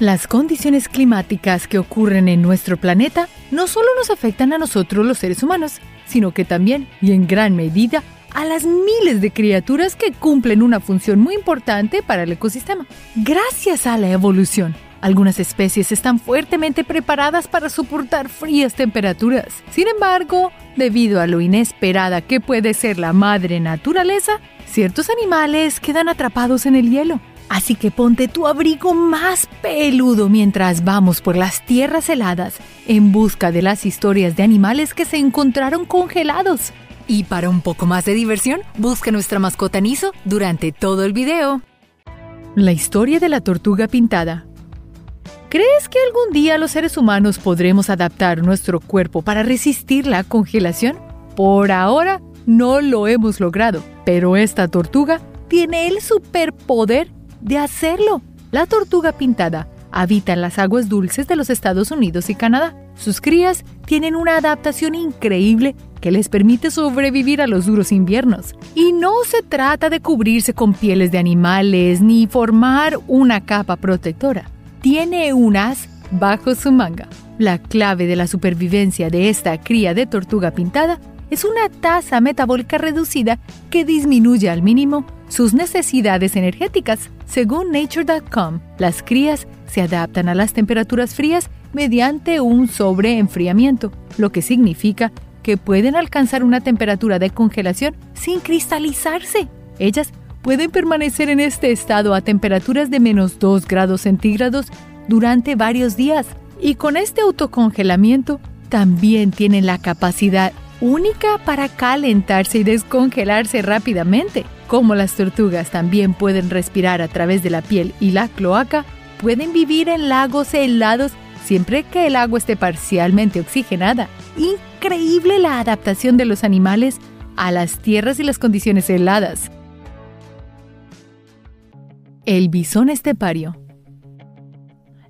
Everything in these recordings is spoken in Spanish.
Las condiciones climáticas que ocurren en nuestro planeta no solo nos afectan a nosotros los seres humanos, sino que también, y en gran medida, a las miles de criaturas que cumplen una función muy importante para el ecosistema. Gracias a la evolución, algunas especies están fuertemente preparadas para soportar frías temperaturas. Sin embargo, debido a lo inesperada que puede ser la madre naturaleza, ciertos animales quedan atrapados en el hielo. Así que ponte tu abrigo más peludo mientras vamos por las tierras heladas en busca de las historias de animales que se encontraron congelados. Y para un poco más de diversión, busca nuestra mascota Niso durante todo el video. La historia de la tortuga pintada. ¿Crees que algún día los seres humanos podremos adaptar nuestro cuerpo para resistir la congelación? Por ahora no lo hemos logrado, pero esta tortuga tiene el superpoder de hacerlo. La tortuga pintada habita en las aguas dulces de los Estados Unidos y Canadá. Sus crías tienen una adaptación increíble que les permite sobrevivir a los duros inviernos. Y no se trata de cubrirse con pieles de animales ni formar una capa protectora. Tiene un as bajo su manga. La clave de la supervivencia de esta cría de tortuga pintada es una tasa metabólica reducida que disminuye al mínimo sus necesidades energéticas. Según Nature.com, las crías se adaptan a las temperaturas frías mediante un sobreenfriamiento, lo que significa que pueden alcanzar una temperatura de congelación sin cristalizarse. Ellas pueden permanecer en este estado a temperaturas de menos 2 grados centígrados durante varios días y con este autocongelamiento también tienen la capacidad única para calentarse y descongelarse rápidamente. Como las tortugas también pueden respirar a través de la piel y la cloaca, pueden vivir en lagos helados siempre que el agua esté parcialmente oxigenada. Increíble la adaptación de los animales a las tierras y las condiciones heladas. El bisón estepario.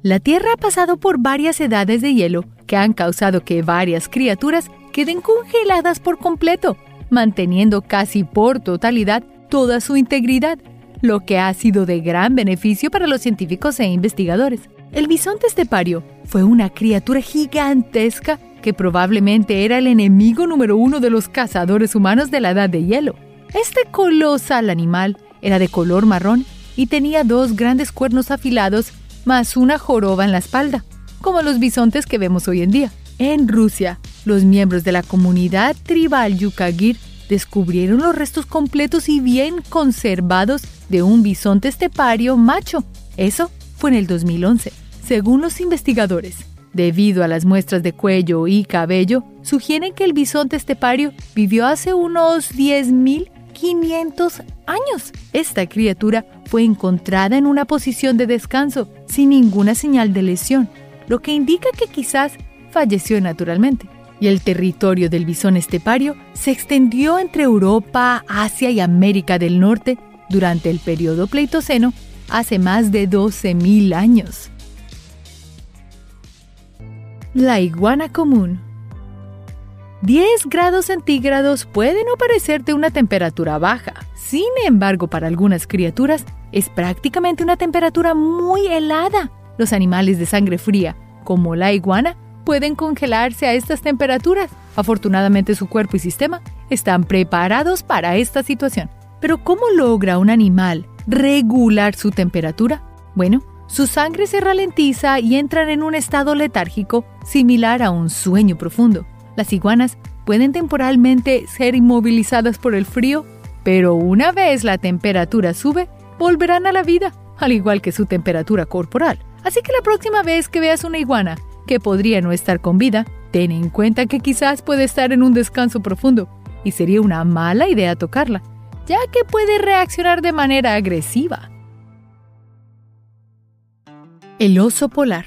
La Tierra ha pasado por varias edades de hielo que han causado que varias criaturas queden congeladas por completo, manteniendo casi por totalidad toda su integridad, lo que ha sido de gran beneficio para los científicos e investigadores. El bisonte estepario fue una criatura gigantesca que probablemente era el enemigo número uno de los cazadores humanos de la edad de hielo. Este colosal animal era de color marrón y tenía dos grandes cuernos afilados más una joroba en la espalda, como los bisontes que vemos hoy en día. En Rusia, los miembros de la comunidad tribal Yukagir descubrieron los restos completos y bien conservados de un bisonte estepario macho. Eso fue en el 2011. Según los investigadores, debido a las muestras de cuello y cabello, sugieren que el bisonte estepario vivió hace unos 10.500 años. Esta criatura fue encontrada en una posición de descanso, sin ninguna señal de lesión, lo que indica que quizás falleció naturalmente. Y el territorio del bisón estepario se extendió entre Europa, Asia y América del Norte durante el periodo Pleistoceno hace más de 12.000 años. La iguana común 10 grados centígrados puede no parecerte una temperatura baja. Sin embargo, para algunas criaturas es prácticamente una temperatura muy helada. Los animales de sangre fría, como la iguana, pueden congelarse a estas temperaturas. Afortunadamente su cuerpo y sistema están preparados para esta situación. Pero ¿cómo logra un animal regular su temperatura? Bueno, su sangre se ralentiza y entran en un estado letárgico similar a un sueño profundo. Las iguanas pueden temporalmente ser inmovilizadas por el frío, pero una vez la temperatura sube, volverán a la vida, al igual que su temperatura corporal. Así que la próxima vez que veas una iguana que podría no estar con vida, ten en cuenta que quizás puede estar en un descanso profundo y sería una mala idea tocarla, ya que puede reaccionar de manera agresiva. El oso polar.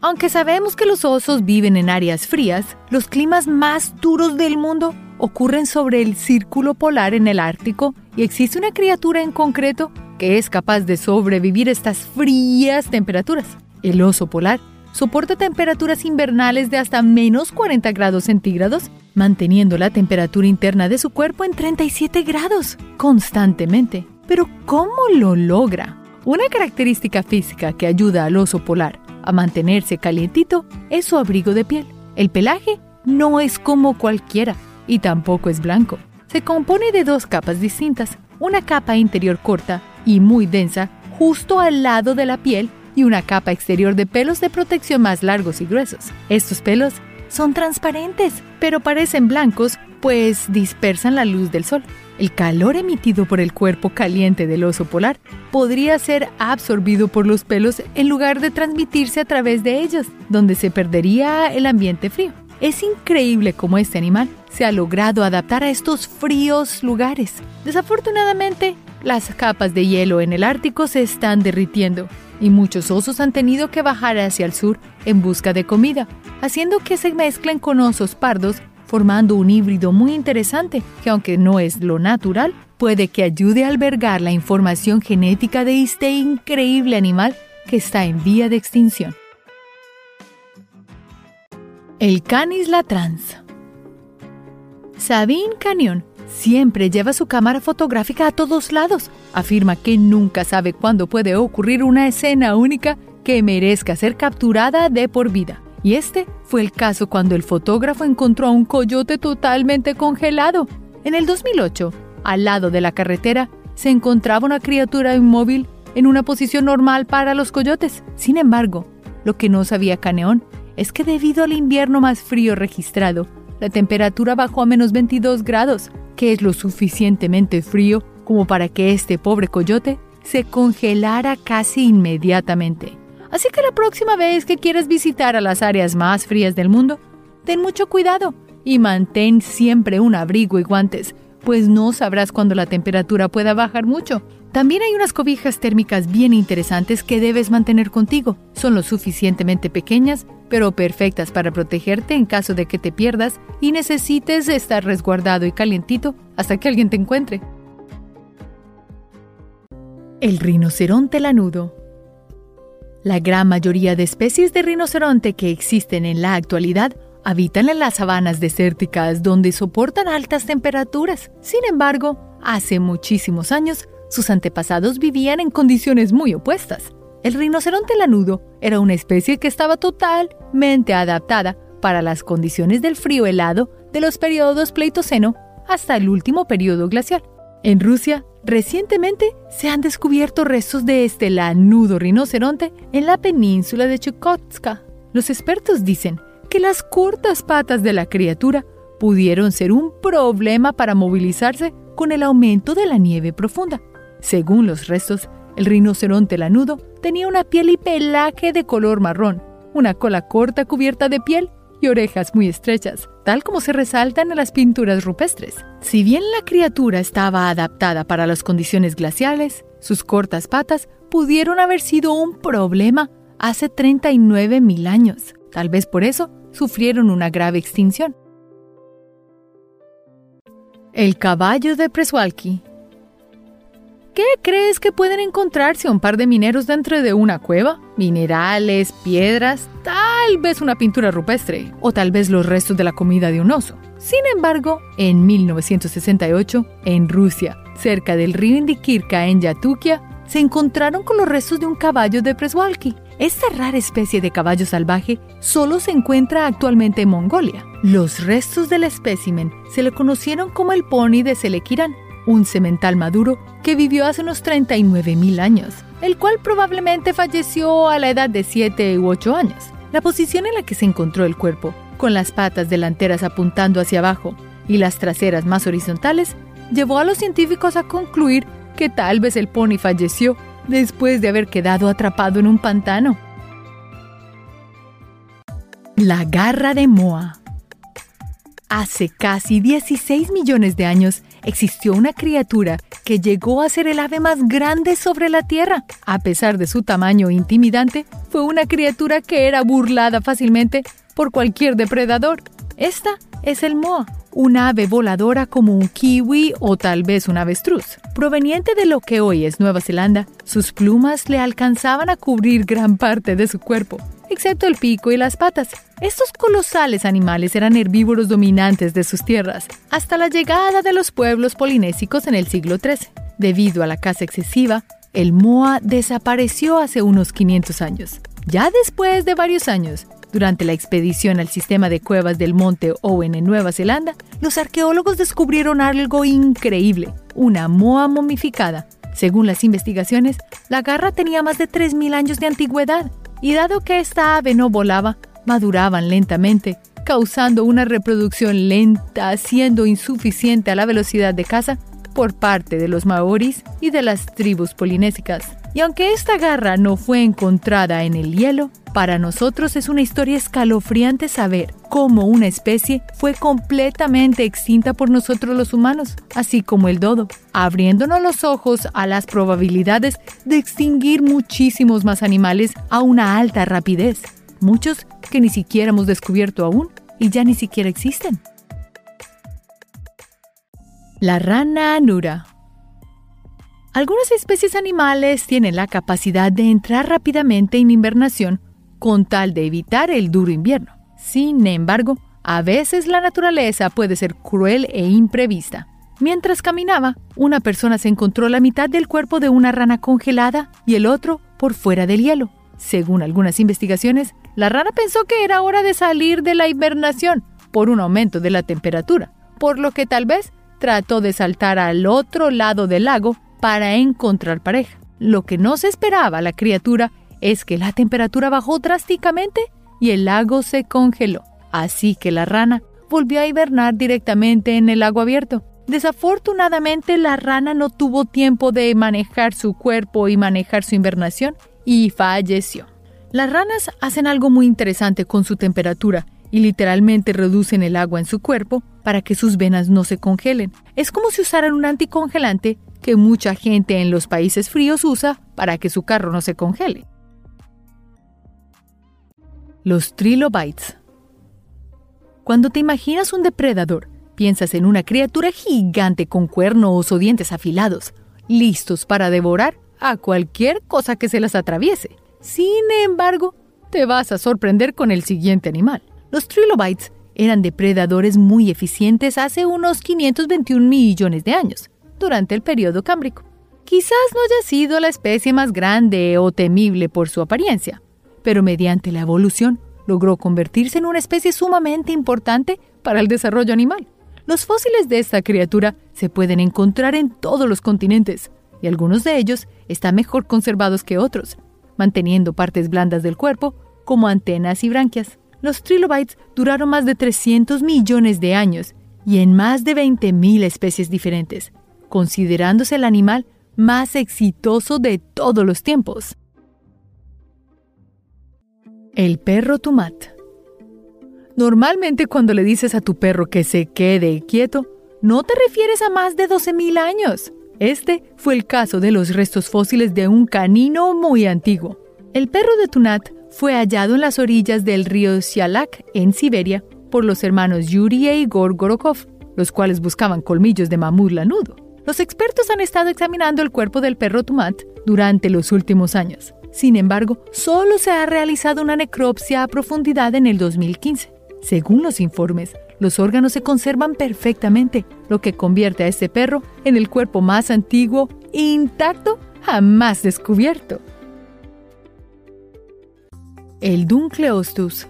Aunque sabemos que los osos viven en áreas frías, los climas más duros del mundo ocurren sobre el círculo polar en el Ártico y existe una criatura en concreto que es capaz de sobrevivir estas frías temperaturas. El oso polar soporta temperaturas invernales de hasta menos 40 grados centígrados, manteniendo la temperatura interna de su cuerpo en 37 grados constantemente. Pero ¿cómo lo logra? Una característica física que ayuda al oso polar a mantenerse calientito es su abrigo de piel. El pelaje no es como cualquiera y tampoco es blanco. Se compone de dos capas distintas, una capa interior corta y muy densa justo al lado de la piel y una capa exterior de pelos de protección más largos y gruesos. Estos pelos son transparentes, pero parecen blancos pues dispersan la luz del sol. El calor emitido por el cuerpo caliente del oso polar podría ser absorbido por los pelos en lugar de transmitirse a través de ellos, donde se perdería el ambiente frío. Es increíble cómo este animal se ha logrado adaptar a estos fríos lugares. Desafortunadamente, las capas de hielo en el Ártico se están derritiendo y muchos osos han tenido que bajar hacia el sur en busca de comida, haciendo que se mezclen con osos pardos, formando un híbrido muy interesante que aunque no es lo natural, puede que ayude a albergar la información genética de este increíble animal que está en vía de extinción. El Canis latrans. Sabine Canyon siempre lleva su cámara fotográfica a todos lados. Afirma que nunca sabe cuándo puede ocurrir una escena única que merezca ser capturada de por vida. Y este fue el caso cuando el fotógrafo encontró a un coyote totalmente congelado. En el 2008, al lado de la carretera, se encontraba una criatura inmóvil en una posición normal para los coyotes. Sin embargo, lo que no sabía Caneón es que debido al invierno más frío registrado, la temperatura bajó a menos 22 grados, que es lo suficientemente frío como para que este pobre coyote se congelara casi inmediatamente. Así que la próxima vez que quieras visitar a las áreas más frías del mundo, ten mucho cuidado y mantén siempre un abrigo y guantes, pues no sabrás cuándo la temperatura pueda bajar mucho. También hay unas cobijas térmicas bien interesantes que debes mantener contigo. Son lo suficientemente pequeñas, pero perfectas para protegerte en caso de que te pierdas y necesites estar resguardado y calientito hasta que alguien te encuentre. El rinoceronte lanudo. La gran mayoría de especies de rinoceronte que existen en la actualidad habitan en las sabanas desérticas donde soportan altas temperaturas. Sin embargo, hace muchísimos años sus antepasados vivían en condiciones muy opuestas. El rinoceronte lanudo era una especie que estaba totalmente adaptada para las condiciones del frío helado de los periodos Pleistoceno hasta el último periodo glacial. En Rusia, recientemente se han descubierto restos de este lanudo rinoceronte en la península de Chukotka. Los expertos dicen que las cortas patas de la criatura pudieron ser un problema para movilizarse con el aumento de la nieve profunda. Según los restos, el rinoceronte lanudo tenía una piel y pelaje de color marrón, una cola corta cubierta de piel y orejas muy estrechas, tal como se resaltan en las pinturas rupestres. Si bien la criatura estaba adaptada para las condiciones glaciales, sus cortas patas pudieron haber sido un problema hace 39 mil años. Tal vez por eso sufrieron una grave extinción. El caballo de Preswalki ¿Qué crees que pueden encontrarse un par de mineros dentro de una cueva? Minerales, piedras, tal vez una pintura rupestre o tal vez los restos de la comida de un oso. Sin embargo, en 1968, en Rusia, cerca del río Indikirka en Yatukia, se encontraron con los restos de un caballo de Preswalki. Esta rara especie de caballo salvaje solo se encuentra actualmente en Mongolia. Los restos del espécimen se le conocieron como el pony de Selekiran un semental maduro que vivió hace unos 39.000 años, el cual probablemente falleció a la edad de 7 u 8 años. La posición en la que se encontró el cuerpo, con las patas delanteras apuntando hacia abajo y las traseras más horizontales, llevó a los científicos a concluir que tal vez el pony falleció después de haber quedado atrapado en un pantano. La garra de Moa Hace casi 16 millones de años existió una criatura que llegó a ser el ave más grande sobre la Tierra. A pesar de su tamaño intimidante, fue una criatura que era burlada fácilmente por cualquier depredador. Esta es el moa, una ave voladora como un kiwi o tal vez un avestruz. Proveniente de lo que hoy es Nueva Zelanda, sus plumas le alcanzaban a cubrir gran parte de su cuerpo excepto el pico y las patas. Estos colosales animales eran herbívoros dominantes de sus tierras, hasta la llegada de los pueblos polinésicos en el siglo XIII. Debido a la caza excesiva, el Moa desapareció hace unos 500 años. Ya después de varios años, durante la expedición al sistema de cuevas del Monte Owen en Nueva Zelanda, los arqueólogos descubrieron algo increíble, una moa momificada. Según las investigaciones, la garra tenía más de 3.000 años de antigüedad, y dado que esta ave no volaba, maduraban lentamente, causando una reproducción lenta, siendo insuficiente a la velocidad de caza por parte de los maoris y de las tribus polinésicas. Y aunque esta garra no fue encontrada en el hielo, para nosotros es una historia escalofriante saber cómo una especie fue completamente extinta por nosotros los humanos, así como el dodo, abriéndonos los ojos a las probabilidades de extinguir muchísimos más animales a una alta rapidez, muchos que ni siquiera hemos descubierto aún y ya ni siquiera existen. La rana anura algunas especies animales tienen la capacidad de entrar rápidamente en invernación con tal de evitar el duro invierno. Sin embargo, a veces la naturaleza puede ser cruel e imprevista. Mientras caminaba, una persona se encontró la mitad del cuerpo de una rana congelada y el otro por fuera del hielo. Según algunas investigaciones, la rana pensó que era hora de salir de la hibernación por un aumento de la temperatura, por lo que tal vez trató de saltar al otro lado del lago para encontrar pareja. Lo que no se esperaba la criatura es que la temperatura bajó drásticamente y el lago se congeló. Así que la rana volvió a hibernar directamente en el lago abierto. Desafortunadamente la rana no tuvo tiempo de manejar su cuerpo y manejar su invernación y falleció. Las ranas hacen algo muy interesante con su temperatura y literalmente reducen el agua en su cuerpo para que sus venas no se congelen. Es como si usaran un anticongelante que mucha gente en los países fríos usa para que su carro no se congele. Los trilobites. Cuando te imaginas un depredador, piensas en una criatura gigante con cuernos o dientes afilados, listos para devorar a cualquier cosa que se las atraviese. Sin embargo, te vas a sorprender con el siguiente animal. Los trilobites eran depredadores muy eficientes hace unos 521 millones de años durante el periodo cámbrico. Quizás no haya sido la especie más grande o temible por su apariencia, pero mediante la evolución logró convertirse en una especie sumamente importante para el desarrollo animal. Los fósiles de esta criatura se pueden encontrar en todos los continentes, y algunos de ellos están mejor conservados que otros, manteniendo partes blandas del cuerpo, como antenas y branquias. Los trilobites duraron más de 300 millones de años y en más de 20.000 especies diferentes, considerándose el animal más exitoso de todos los tiempos. El perro Tumat. Normalmente cuando le dices a tu perro que se quede quieto, no te refieres a más de 12.000 años. Este fue el caso de los restos fósiles de un canino muy antiguo. El perro de Tunat fue hallado en las orillas del río Sialak, en Siberia, por los hermanos Yuri e Igor Gorokov, los cuales buscaban colmillos de mamut lanudo. Los expertos han estado examinando el cuerpo del perro Tumat durante los últimos años. Sin embargo, solo se ha realizado una necropsia a profundidad en el 2015. Según los informes, los órganos se conservan perfectamente, lo que convierte a este perro en el cuerpo más antiguo e intacto jamás descubierto. El Dunkleostus.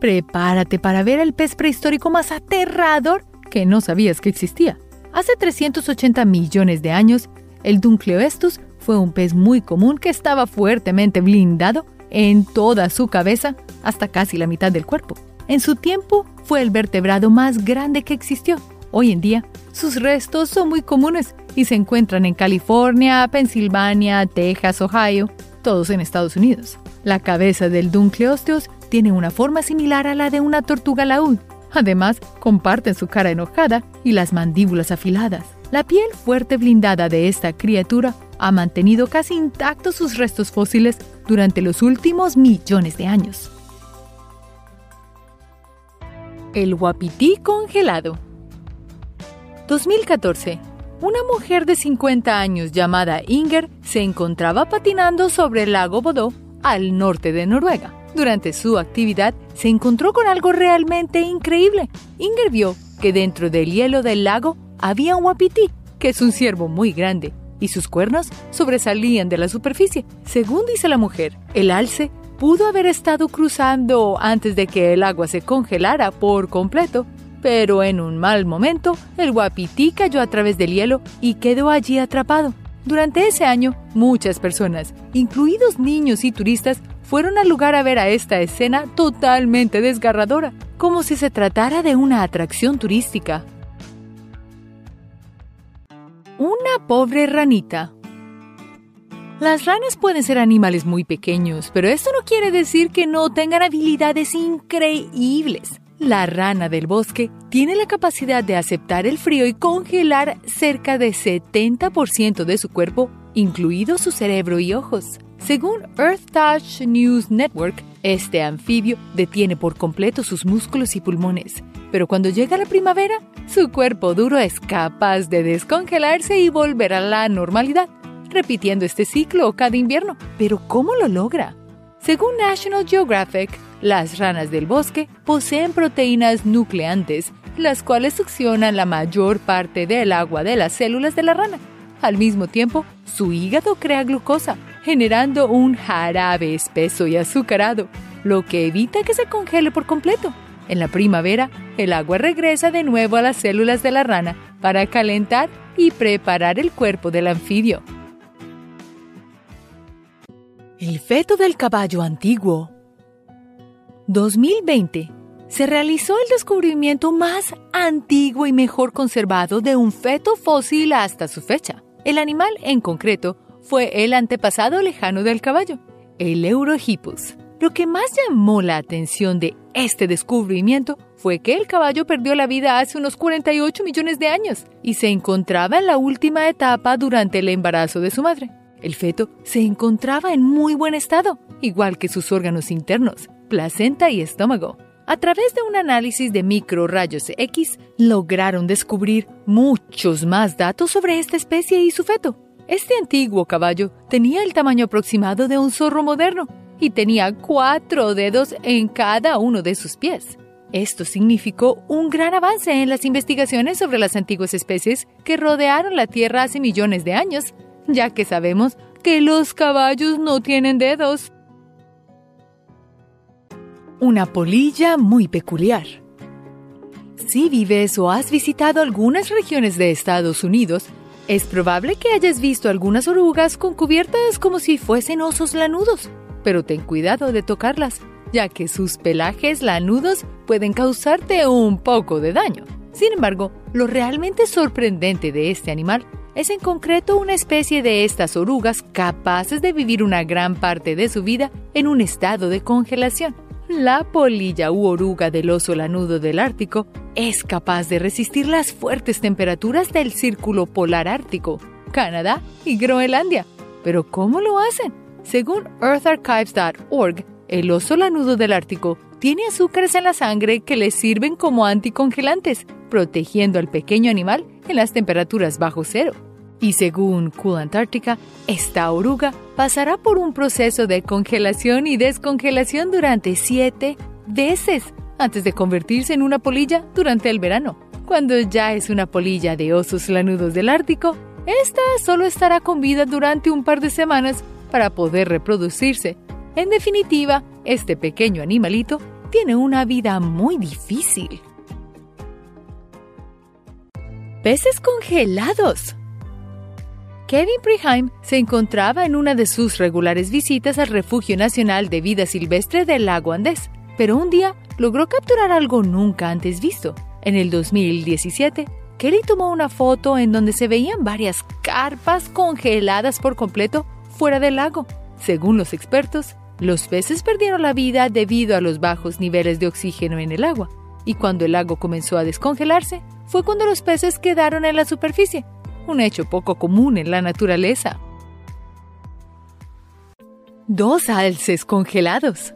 Prepárate para ver el pez prehistórico más aterrador que no sabías que existía. Hace 380 millones de años, el Dunkleoestus fue un pez muy común que estaba fuertemente blindado en toda su cabeza hasta casi la mitad del cuerpo. En su tiempo fue el vertebrado más grande que existió. Hoy en día, sus restos son muy comunes y se encuentran en California, Pensilvania, Texas, Ohio, todos en Estados Unidos. La cabeza del Dunkleosteus tiene una forma similar a la de una tortuga laúd Además, comparten su cara enojada y las mandíbulas afiladas. La piel fuerte blindada de esta criatura ha mantenido casi intactos sus restos fósiles durante los últimos millones de años. El guapití congelado. 2014. Una mujer de 50 años llamada Inger se encontraba patinando sobre el lago Bodø al norte de Noruega. Durante su actividad se encontró con algo realmente increíble. Inger vio que dentro del hielo del lago había un wapiti, que es un ciervo muy grande, y sus cuernos sobresalían de la superficie. Según dice la mujer, el alce pudo haber estado cruzando antes de que el agua se congelara por completo, pero en un mal momento el guapití cayó a través del hielo y quedó allí atrapado. Durante ese año, muchas personas, incluidos niños y turistas, fueron al lugar a ver a esta escena totalmente desgarradora, como si se tratara de una atracción turística. Una pobre ranita. Las ranas pueden ser animales muy pequeños, pero esto no quiere decir que no tengan habilidades increíbles. La rana del bosque tiene la capacidad de aceptar el frío y congelar cerca de 70% de su cuerpo, incluido su cerebro y ojos. Según Earth Touch News Network, este anfibio detiene por completo sus músculos y pulmones, pero cuando llega la primavera, su cuerpo duro es capaz de descongelarse y volver a la normalidad, repitiendo este ciclo cada invierno. Pero ¿cómo lo logra? Según National Geographic, las ranas del bosque poseen proteínas nucleantes, las cuales succionan la mayor parte del agua de las células de la rana. Al mismo tiempo, su hígado crea glucosa, generando un jarabe espeso y azucarado, lo que evita que se congele por completo. En la primavera, el agua regresa de nuevo a las células de la rana para calentar y preparar el cuerpo del anfibio. El feto del caballo antiguo 2020 se realizó el descubrimiento más antiguo y mejor conservado de un feto fósil hasta su fecha. El animal en concreto fue el antepasado lejano del caballo, el Eurohippus. Lo que más llamó la atención de este descubrimiento fue que el caballo perdió la vida hace unos 48 millones de años y se encontraba en la última etapa durante el embarazo de su madre. El feto se encontraba en muy buen estado, igual que sus órganos internos, placenta y estómago. A través de un análisis de microrayos X, lograron descubrir muchos más datos sobre esta especie y su feto. Este antiguo caballo tenía el tamaño aproximado de un zorro moderno y tenía cuatro dedos en cada uno de sus pies. Esto significó un gran avance en las investigaciones sobre las antiguas especies que rodearon la Tierra hace millones de años, ya que sabemos que los caballos no tienen dedos una polilla muy peculiar. Si vives o has visitado algunas regiones de Estados Unidos, es probable que hayas visto algunas orugas con cubiertas como si fuesen osos lanudos, pero ten cuidado de tocarlas, ya que sus pelajes lanudos pueden causarte un poco de daño. Sin embargo, lo realmente sorprendente de este animal es en concreto una especie de estas orugas capaces de vivir una gran parte de su vida en un estado de congelación. La polilla u oruga del oso lanudo del Ártico es capaz de resistir las fuertes temperaturas del círculo polar ártico, Canadá y Groenlandia. Pero ¿cómo lo hacen? Según eartharchives.org, el oso lanudo del Ártico tiene azúcares en la sangre que le sirven como anticongelantes, protegiendo al pequeño animal en las temperaturas bajo cero. Y según Cool Antarctica, esta oruga pasará por un proceso de congelación y descongelación durante siete veces antes de convertirse en una polilla durante el verano. Cuando ya es una polilla de osos lanudos del Ártico, esta solo estará con vida durante un par de semanas para poder reproducirse. En definitiva, este pequeño animalito tiene una vida muy difícil. Peces congelados. Kevin Preheim se encontraba en una de sus regulares visitas al Refugio Nacional de Vida Silvestre del Lago Andés, pero un día logró capturar algo nunca antes visto. En el 2017, Kelly tomó una foto en donde se veían varias carpas congeladas por completo fuera del lago. Según los expertos, los peces perdieron la vida debido a los bajos niveles de oxígeno en el agua, y cuando el lago comenzó a descongelarse, fue cuando los peces quedaron en la superficie, un hecho poco común en la naturaleza. Dos alces congelados.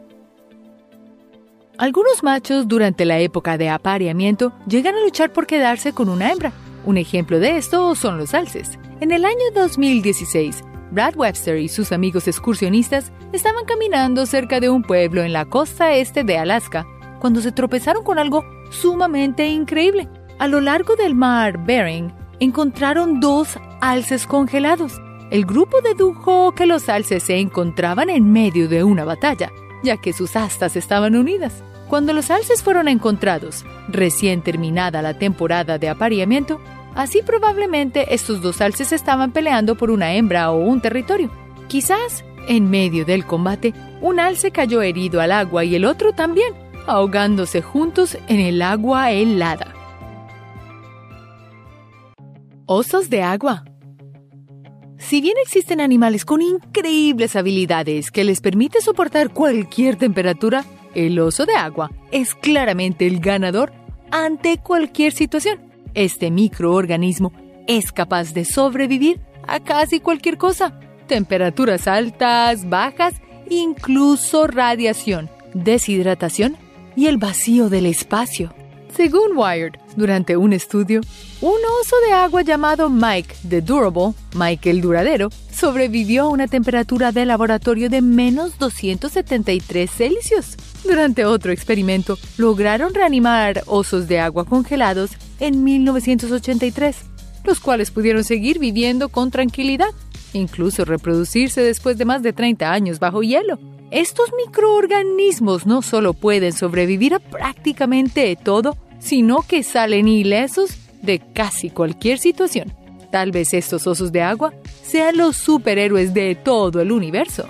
Algunos machos durante la época de apareamiento llegan a luchar por quedarse con una hembra. Un ejemplo de esto son los alces. En el año 2016, Brad Webster y sus amigos excursionistas estaban caminando cerca de un pueblo en la costa este de Alaska cuando se tropezaron con algo sumamente increíble. A lo largo del mar Bering, encontraron dos alces congelados. El grupo dedujo que los alces se encontraban en medio de una batalla, ya que sus astas estaban unidas. Cuando los alces fueron encontrados, recién terminada la temporada de apareamiento, así probablemente estos dos alces estaban peleando por una hembra o un territorio. Quizás, en medio del combate, un alce cayó herido al agua y el otro también, ahogándose juntos en el agua helada. Osos de agua. Si bien existen animales con increíbles habilidades que les permite soportar cualquier temperatura, el oso de agua es claramente el ganador ante cualquier situación. Este microorganismo es capaz de sobrevivir a casi cualquier cosa. Temperaturas altas, bajas, incluso radiación, deshidratación y el vacío del espacio. Según Wired, durante un estudio, un oso de agua llamado Mike the Durable, Mike el Duradero, sobrevivió a una temperatura de laboratorio de menos 273 Celsius. Durante otro experimento, lograron reanimar osos de agua congelados en 1983, los cuales pudieron seguir viviendo con tranquilidad, incluso reproducirse después de más de 30 años bajo hielo. Estos microorganismos no solo pueden sobrevivir a prácticamente todo, sino que salen ilesos de casi cualquier situación. Tal vez estos osos de agua sean los superhéroes de todo el universo.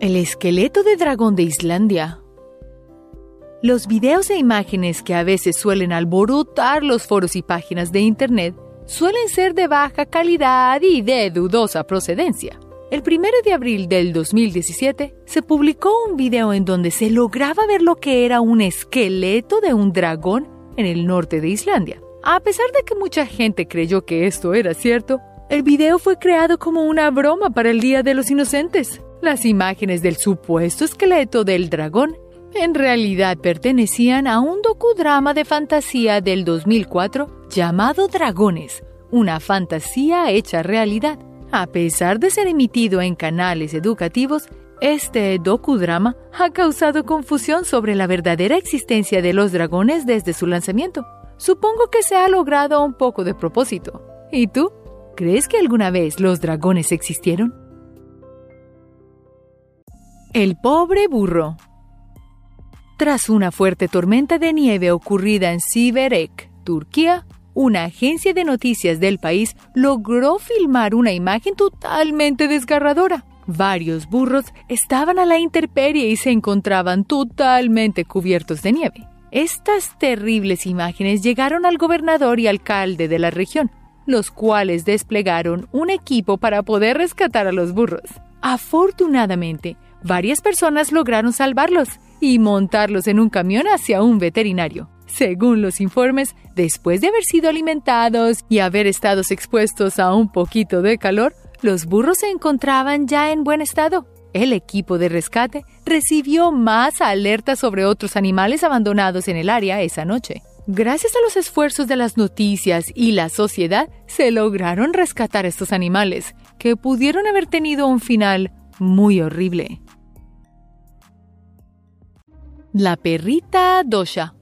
El esqueleto de dragón de Islandia. Los videos e imágenes que a veces suelen alborotar los foros y páginas de Internet suelen ser de baja calidad y de dudosa procedencia. El 1 de abril del 2017 se publicó un video en donde se lograba ver lo que era un esqueleto de un dragón en el norte de Islandia. A pesar de que mucha gente creyó que esto era cierto, el video fue creado como una broma para el Día de los Inocentes. Las imágenes del supuesto esqueleto del dragón en realidad pertenecían a un docudrama de fantasía del 2004 llamado Dragones, una fantasía hecha realidad. A pesar de ser emitido en canales educativos, este docudrama ha causado confusión sobre la verdadera existencia de los dragones desde su lanzamiento. Supongo que se ha logrado un poco de propósito. ¿Y tú? ¿Crees que alguna vez los dragones existieron? El pobre burro. Tras una fuerte tormenta de nieve ocurrida en Siverek, Turquía, una agencia de noticias del país logró filmar una imagen totalmente desgarradora. Varios burros estaban a la intemperie y se encontraban totalmente cubiertos de nieve. Estas terribles imágenes llegaron al gobernador y alcalde de la región, los cuales desplegaron un equipo para poder rescatar a los burros. Afortunadamente, varias personas lograron salvarlos y montarlos en un camión hacia un veterinario. Según los informes, después de haber sido alimentados y haber estado expuestos a un poquito de calor, los burros se encontraban ya en buen estado. El equipo de rescate recibió más alertas sobre otros animales abandonados en el área esa noche. Gracias a los esfuerzos de las noticias y la sociedad, se lograron rescatar estos animales, que pudieron haber tenido un final muy horrible. La perrita Dosha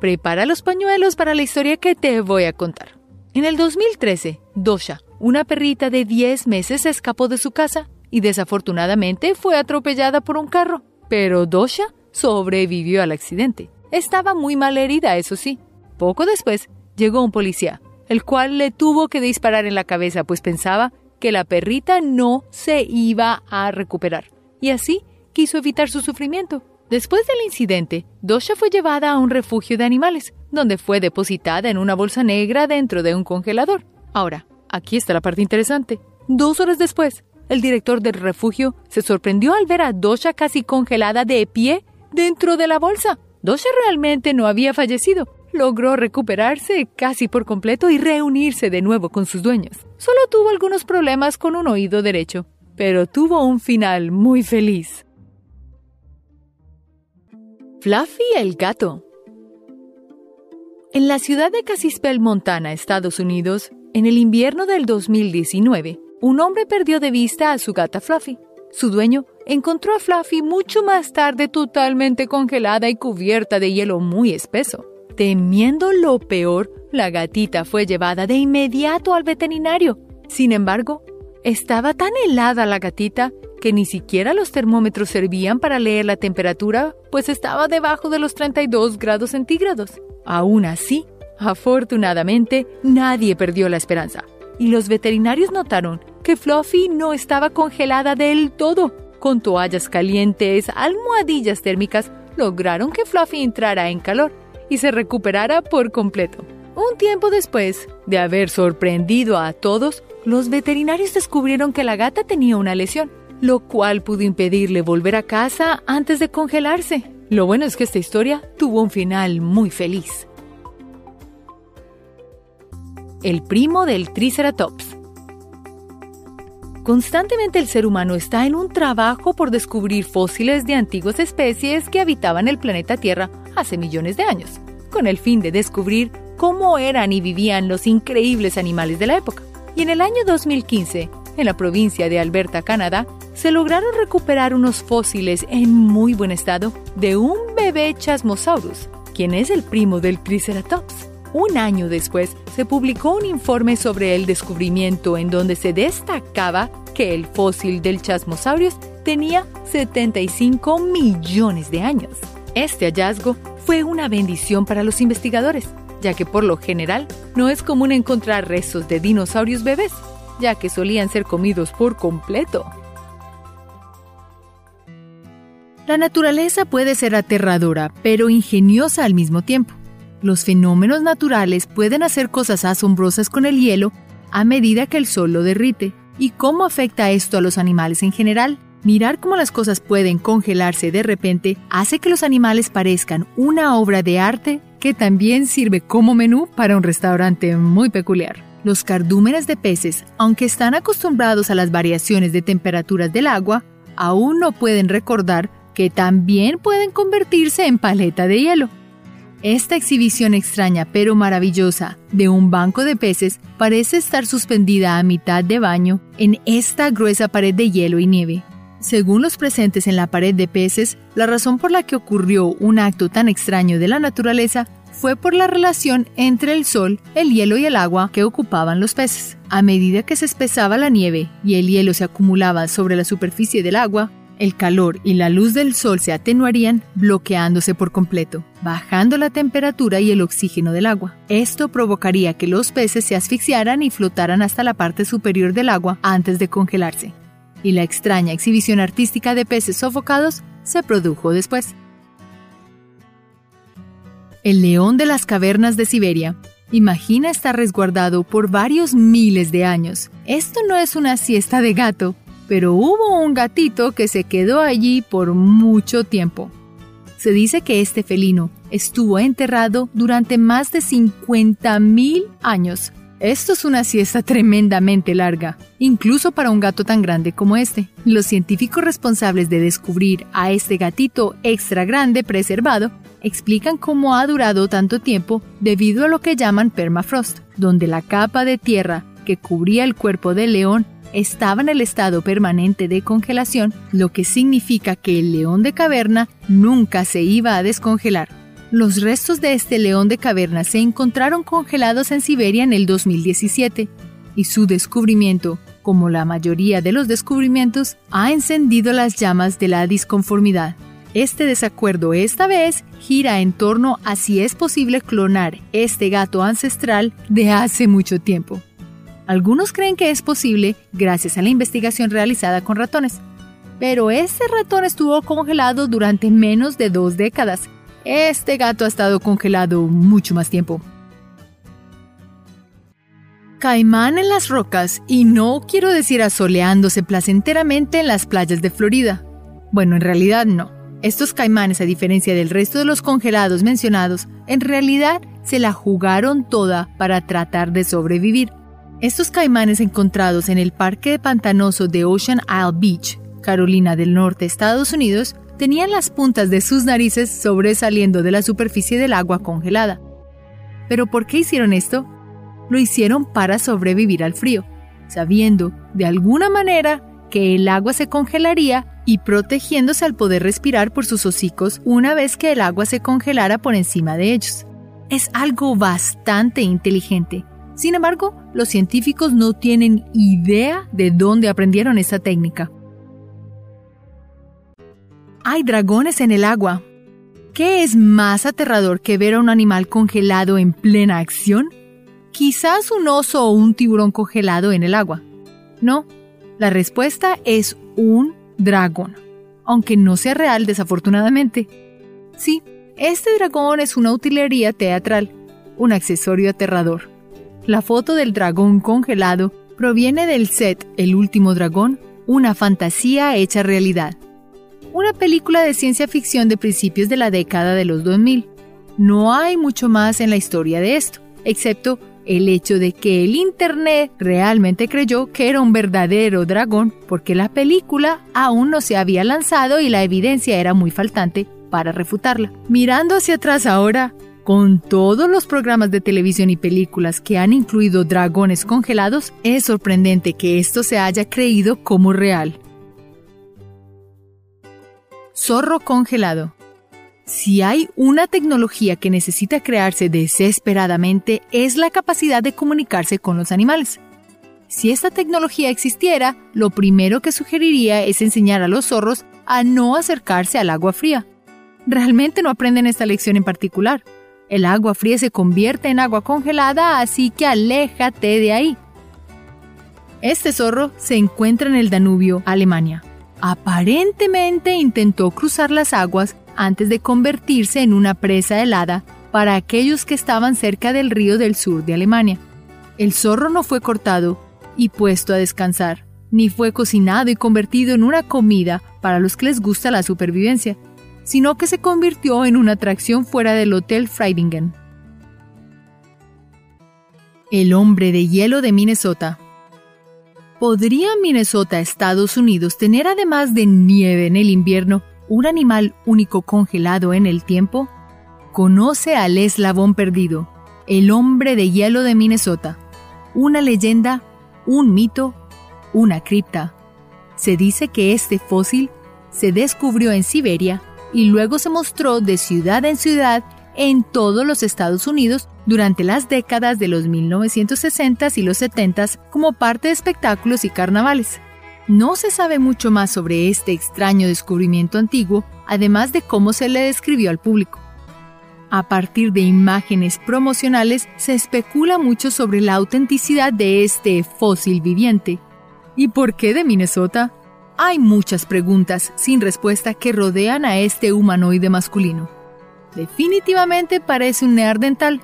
Prepara los pañuelos para la historia que te voy a contar. En el 2013, Dosha, una perrita de 10 meses, escapó de su casa y desafortunadamente fue atropellada por un carro. Pero Dosha sobrevivió al accidente. Estaba muy mal herida, eso sí. Poco después llegó un policía, el cual le tuvo que disparar en la cabeza, pues pensaba que la perrita no se iba a recuperar. Y así quiso evitar su sufrimiento. Después del incidente, Dosha fue llevada a un refugio de animales, donde fue depositada en una bolsa negra dentro de un congelador. Ahora, aquí está la parte interesante. Dos horas después, el director del refugio se sorprendió al ver a Dosha casi congelada de pie dentro de la bolsa. Dosha realmente no había fallecido. Logró recuperarse casi por completo y reunirse de nuevo con sus dueños. Solo tuvo algunos problemas con un oído derecho, pero tuvo un final muy feliz. Fluffy el gato. En la ciudad de Casispel, Montana, Estados Unidos, en el invierno del 2019, un hombre perdió de vista a su gata Fluffy. Su dueño encontró a Fluffy mucho más tarde totalmente congelada y cubierta de hielo muy espeso. Temiendo lo peor, La gatita fue llevada de inmediato al veterinario. Sin embargo, estaba tan helada la gatita que ni siquiera los termómetros servían para leer la temperatura, pues estaba debajo de los 32 grados centígrados. Aún así, afortunadamente, nadie perdió la esperanza, y los veterinarios notaron que Fluffy no estaba congelada del todo. Con toallas calientes, almohadillas térmicas, lograron que Fluffy entrara en calor y se recuperara por completo. Un tiempo después de haber sorprendido a todos, los veterinarios descubrieron que la gata tenía una lesión lo cual pudo impedirle volver a casa antes de congelarse. Lo bueno es que esta historia tuvo un final muy feliz. El primo del Triceratops. Constantemente el ser humano está en un trabajo por descubrir fósiles de antiguas especies que habitaban el planeta Tierra hace millones de años, con el fin de descubrir cómo eran y vivían los increíbles animales de la época. Y en el año 2015, en la provincia de Alberta, Canadá, se lograron recuperar unos fósiles en muy buen estado de un bebé Chasmosaurus, quien es el primo del Triceratops. Un año después, se publicó un informe sobre el descubrimiento en donde se destacaba que el fósil del Chasmosaurus tenía 75 millones de años. Este hallazgo fue una bendición para los investigadores, ya que por lo general no es común encontrar restos de dinosaurios bebés, ya que solían ser comidos por completo. La naturaleza puede ser aterradora, pero ingeniosa al mismo tiempo. Los fenómenos naturales pueden hacer cosas asombrosas con el hielo a medida que el sol lo derrite. ¿Y cómo afecta esto a los animales en general? Mirar cómo las cosas pueden congelarse de repente hace que los animales parezcan una obra de arte que también sirve como menú para un restaurante muy peculiar. Los cardúmenes de peces, aunque están acostumbrados a las variaciones de temperaturas del agua, aún no pueden recordar que también pueden convertirse en paleta de hielo. Esta exhibición extraña pero maravillosa de un banco de peces parece estar suspendida a mitad de baño en esta gruesa pared de hielo y nieve. Según los presentes en la pared de peces, la razón por la que ocurrió un acto tan extraño de la naturaleza fue por la relación entre el sol, el hielo y el agua que ocupaban los peces. A medida que se espesaba la nieve y el hielo se acumulaba sobre la superficie del agua, el calor y la luz del sol se atenuarían, bloqueándose por completo, bajando la temperatura y el oxígeno del agua. Esto provocaría que los peces se asfixiaran y flotaran hasta la parte superior del agua antes de congelarse. Y la extraña exhibición artística de peces sofocados se produjo después. El león de las cavernas de Siberia. Imagina estar resguardado por varios miles de años. Esto no es una siesta de gato, pero hubo un gatito que se quedó allí por mucho tiempo. Se dice que este felino estuvo enterrado durante más de 50.000 años. Esto es una siesta tremendamente larga, incluso para un gato tan grande como este. Los científicos responsables de descubrir a este gatito extra grande preservado explican cómo ha durado tanto tiempo debido a lo que llaman permafrost, donde la capa de tierra que cubría el cuerpo del león estaba en el estado permanente de congelación, lo que significa que el león de caverna nunca se iba a descongelar. Los restos de este león de caverna se encontraron congelados en Siberia en el 2017 y su descubrimiento, como la mayoría de los descubrimientos, ha encendido las llamas de la disconformidad. Este desacuerdo esta vez gira en torno a si es posible clonar este gato ancestral de hace mucho tiempo. Algunos creen que es posible gracias a la investigación realizada con ratones, pero ese ratón estuvo congelado durante menos de dos décadas. Este gato ha estado congelado mucho más tiempo. Caimán en las rocas y no quiero decir asoleándose placenteramente en las playas de Florida. Bueno, en realidad no. Estos caimanes, a diferencia del resto de los congelados mencionados, en realidad se la jugaron toda para tratar de sobrevivir. Estos caimanes encontrados en el parque pantanoso de Ocean Isle Beach, Carolina del Norte, Estados Unidos, tenían las puntas de sus narices sobresaliendo de la superficie del agua congelada. ¿Pero por qué hicieron esto? Lo hicieron para sobrevivir al frío, sabiendo, de alguna manera, que el agua se congelaría y protegiéndose al poder respirar por sus hocicos una vez que el agua se congelara por encima de ellos. es algo bastante inteligente. Sin embargo, los científicos no tienen idea de dónde aprendieron esta técnica. Hay dragones en el agua. ¿Qué es más aterrador que ver a un animal congelado en plena acción? Quizás un oso o un tiburón congelado en el agua. No, la respuesta es un dragón, aunque no sea real desafortunadamente. Sí, este dragón es una utilería teatral, un accesorio aterrador. La foto del dragón congelado proviene del set El último dragón, una fantasía hecha realidad. Una película de ciencia ficción de principios de la década de los 2000. No hay mucho más en la historia de esto, excepto el hecho de que el Internet realmente creyó que era un verdadero dragón porque la película aún no se había lanzado y la evidencia era muy faltante para refutarla. Mirando hacia atrás ahora, con todos los programas de televisión y películas que han incluido dragones congelados, es sorprendente que esto se haya creído como real. Zorro congelado. Si hay una tecnología que necesita crearse desesperadamente es la capacidad de comunicarse con los animales. Si esta tecnología existiera, lo primero que sugeriría es enseñar a los zorros a no acercarse al agua fría. Realmente no aprenden esta lección en particular. El agua fría se convierte en agua congelada, así que aléjate de ahí. Este zorro se encuentra en el Danubio, Alemania. Aparentemente intentó cruzar las aguas antes de convertirse en una presa helada para aquellos que estaban cerca del río del sur de Alemania. El zorro no fue cortado y puesto a descansar, ni fue cocinado y convertido en una comida para los que les gusta la supervivencia, sino que se convirtió en una atracción fuera del Hotel Freidingen. El hombre de hielo de Minnesota ¿Podría Minnesota, Estados Unidos, tener además de nieve en el invierno, un animal único congelado en el tiempo? Conoce al eslabón perdido, el hombre de hielo de Minnesota. Una leyenda, un mito, una cripta. Se dice que este fósil se descubrió en Siberia y luego se mostró de ciudad en ciudad en todos los Estados Unidos durante las décadas de los 1960s y los 70s como parte de espectáculos y carnavales. No se sabe mucho más sobre este extraño descubrimiento antiguo, además de cómo se le describió al público. A partir de imágenes promocionales se especula mucho sobre la autenticidad de este fósil viviente. ¿Y por qué de Minnesota? Hay muchas preguntas sin respuesta que rodean a este humanoide masculino. Definitivamente parece un neandertal,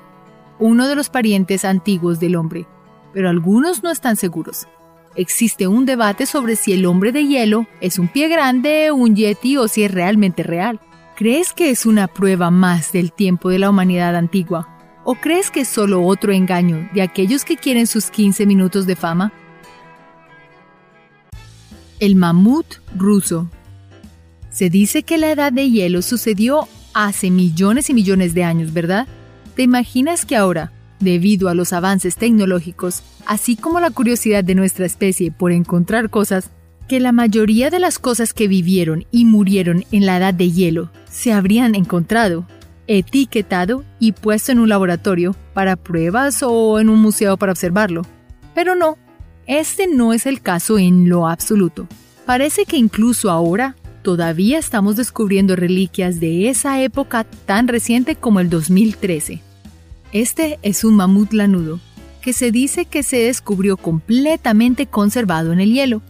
uno de los parientes antiguos del hombre, pero algunos no están seguros. Existe un debate sobre si el hombre de hielo es un pie grande, un yeti o si es realmente real. ¿Crees que es una prueba más del tiempo de la humanidad antigua? ¿O crees que es solo otro engaño de aquellos que quieren sus 15 minutos de fama? El mamut ruso. Se dice que la edad de hielo sucedió hace millones y millones de años, ¿verdad? ¿Te imaginas que ahora, debido a los avances tecnológicos, así como la curiosidad de nuestra especie por encontrar cosas, que la mayoría de las cosas que vivieron y murieron en la edad de hielo se habrían encontrado, etiquetado y puesto en un laboratorio para pruebas o en un museo para observarlo. Pero no, este no es el caso en lo absoluto. Parece que incluso ahora todavía estamos descubriendo reliquias de esa época tan reciente como el 2013. Este es un mamut lanudo, que se dice que se descubrió completamente conservado en el hielo.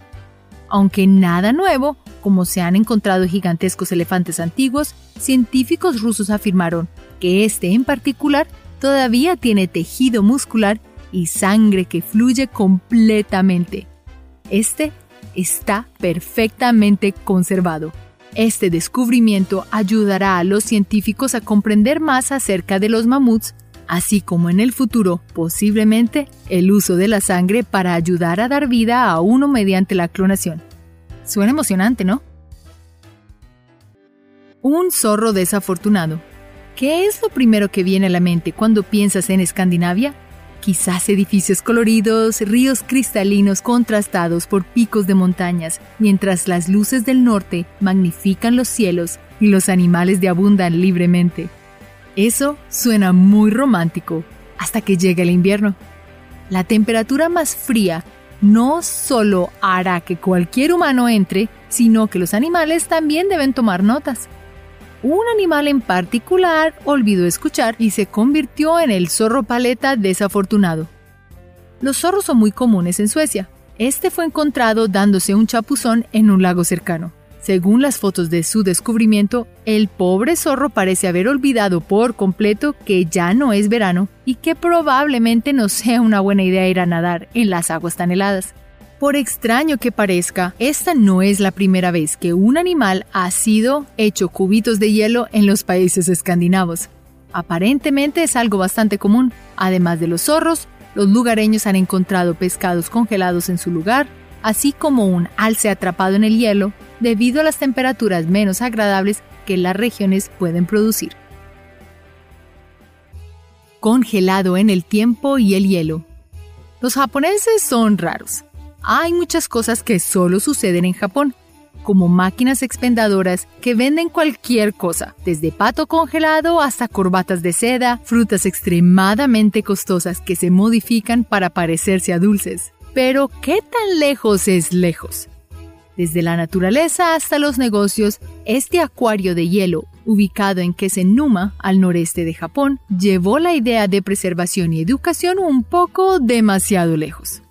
Aunque nada nuevo, como se han encontrado gigantescos elefantes antiguos, científicos rusos afirmaron que este en particular todavía tiene tejido muscular y sangre que fluye completamente. Este está perfectamente conservado. Este descubrimiento ayudará a los científicos a comprender más acerca de los mamuts así como en el futuro, posiblemente, el uso de la sangre para ayudar a dar vida a uno mediante la clonación. Suena emocionante, ¿no? Un zorro desafortunado. ¿Qué es lo primero que viene a la mente cuando piensas en Escandinavia? Quizás edificios coloridos, ríos cristalinos contrastados por picos de montañas, mientras las luces del norte magnifican los cielos y los animales de abundan libremente. Eso suena muy romántico hasta que llega el invierno. La temperatura más fría no solo hará que cualquier humano entre, sino que los animales también deben tomar notas. Un animal en particular olvidó escuchar y se convirtió en el zorro paleta desafortunado. Los zorros son muy comunes en Suecia. Este fue encontrado dándose un chapuzón en un lago cercano. Según las fotos de su descubrimiento, el pobre zorro parece haber olvidado por completo que ya no es verano y que probablemente no sea una buena idea ir a nadar en las aguas tan heladas. Por extraño que parezca, esta no es la primera vez que un animal ha sido hecho cubitos de hielo en los países escandinavos. Aparentemente es algo bastante común. Además de los zorros, los lugareños han encontrado pescados congelados en su lugar, así como un alce atrapado en el hielo debido a las temperaturas menos agradables que las regiones pueden producir. Congelado en el tiempo y el hielo. Los japoneses son raros. Hay muchas cosas que solo suceden en Japón, como máquinas expendadoras que venden cualquier cosa, desde pato congelado hasta corbatas de seda, frutas extremadamente costosas que se modifican para parecerse a dulces. Pero, ¿qué tan lejos es lejos? Desde la naturaleza hasta los negocios, este acuario de hielo, ubicado en Kesenuma, al noreste de Japón, llevó la idea de preservación y educación un poco demasiado lejos.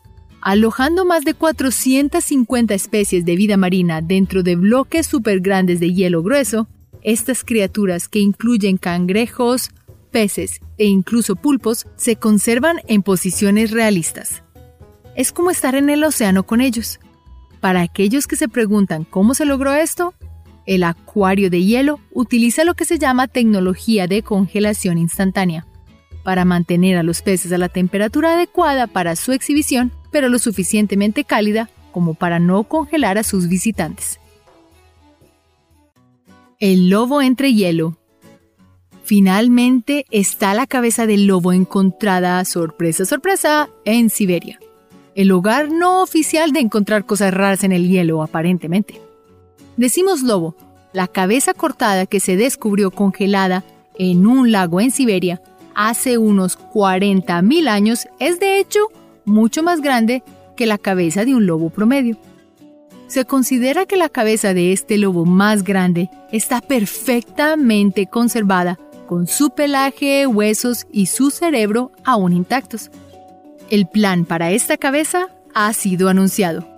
Alojando más de 450 especies de vida marina dentro de bloques super grandes de hielo grueso, estas criaturas que incluyen cangrejos, peces e incluso pulpos se conservan en posiciones realistas. Es como estar en el océano con ellos. Para aquellos que se preguntan cómo se logró esto, el acuario de hielo utiliza lo que se llama tecnología de congelación instantánea para mantener a los peces a la temperatura adecuada para su exhibición, pero lo suficientemente cálida como para no congelar a sus visitantes. El lobo entre hielo. Finalmente está la cabeza del lobo encontrada, sorpresa, sorpresa, en Siberia el lugar no oficial de encontrar cosas raras en el hielo, aparentemente. Decimos lobo, la cabeza cortada que se descubrió congelada en un lago en Siberia hace unos 40.000 años es de hecho mucho más grande que la cabeza de un lobo promedio. Se considera que la cabeza de este lobo más grande está perfectamente conservada, con su pelaje, huesos y su cerebro aún intactos. El plan para esta cabeza ha sido anunciado.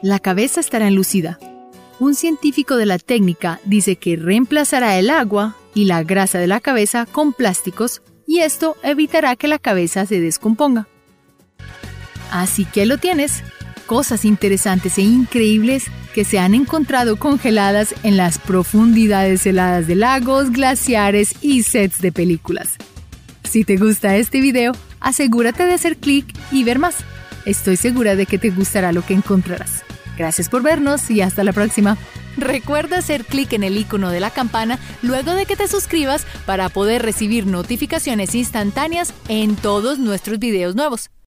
La cabeza estará enlucida. Un científico de la técnica dice que reemplazará el agua y la grasa de la cabeza con plásticos y esto evitará que la cabeza se descomponga. Así que lo tienes. Cosas interesantes e increíbles que se han encontrado congeladas en las profundidades heladas de lagos, glaciares y sets de películas. Si te gusta este video, asegúrate de hacer clic y ver más. Estoy segura de que te gustará lo que encontrarás. Gracias por vernos y hasta la próxima. Recuerda hacer clic en el icono de la campana luego de que te suscribas para poder recibir notificaciones instantáneas en todos nuestros videos nuevos.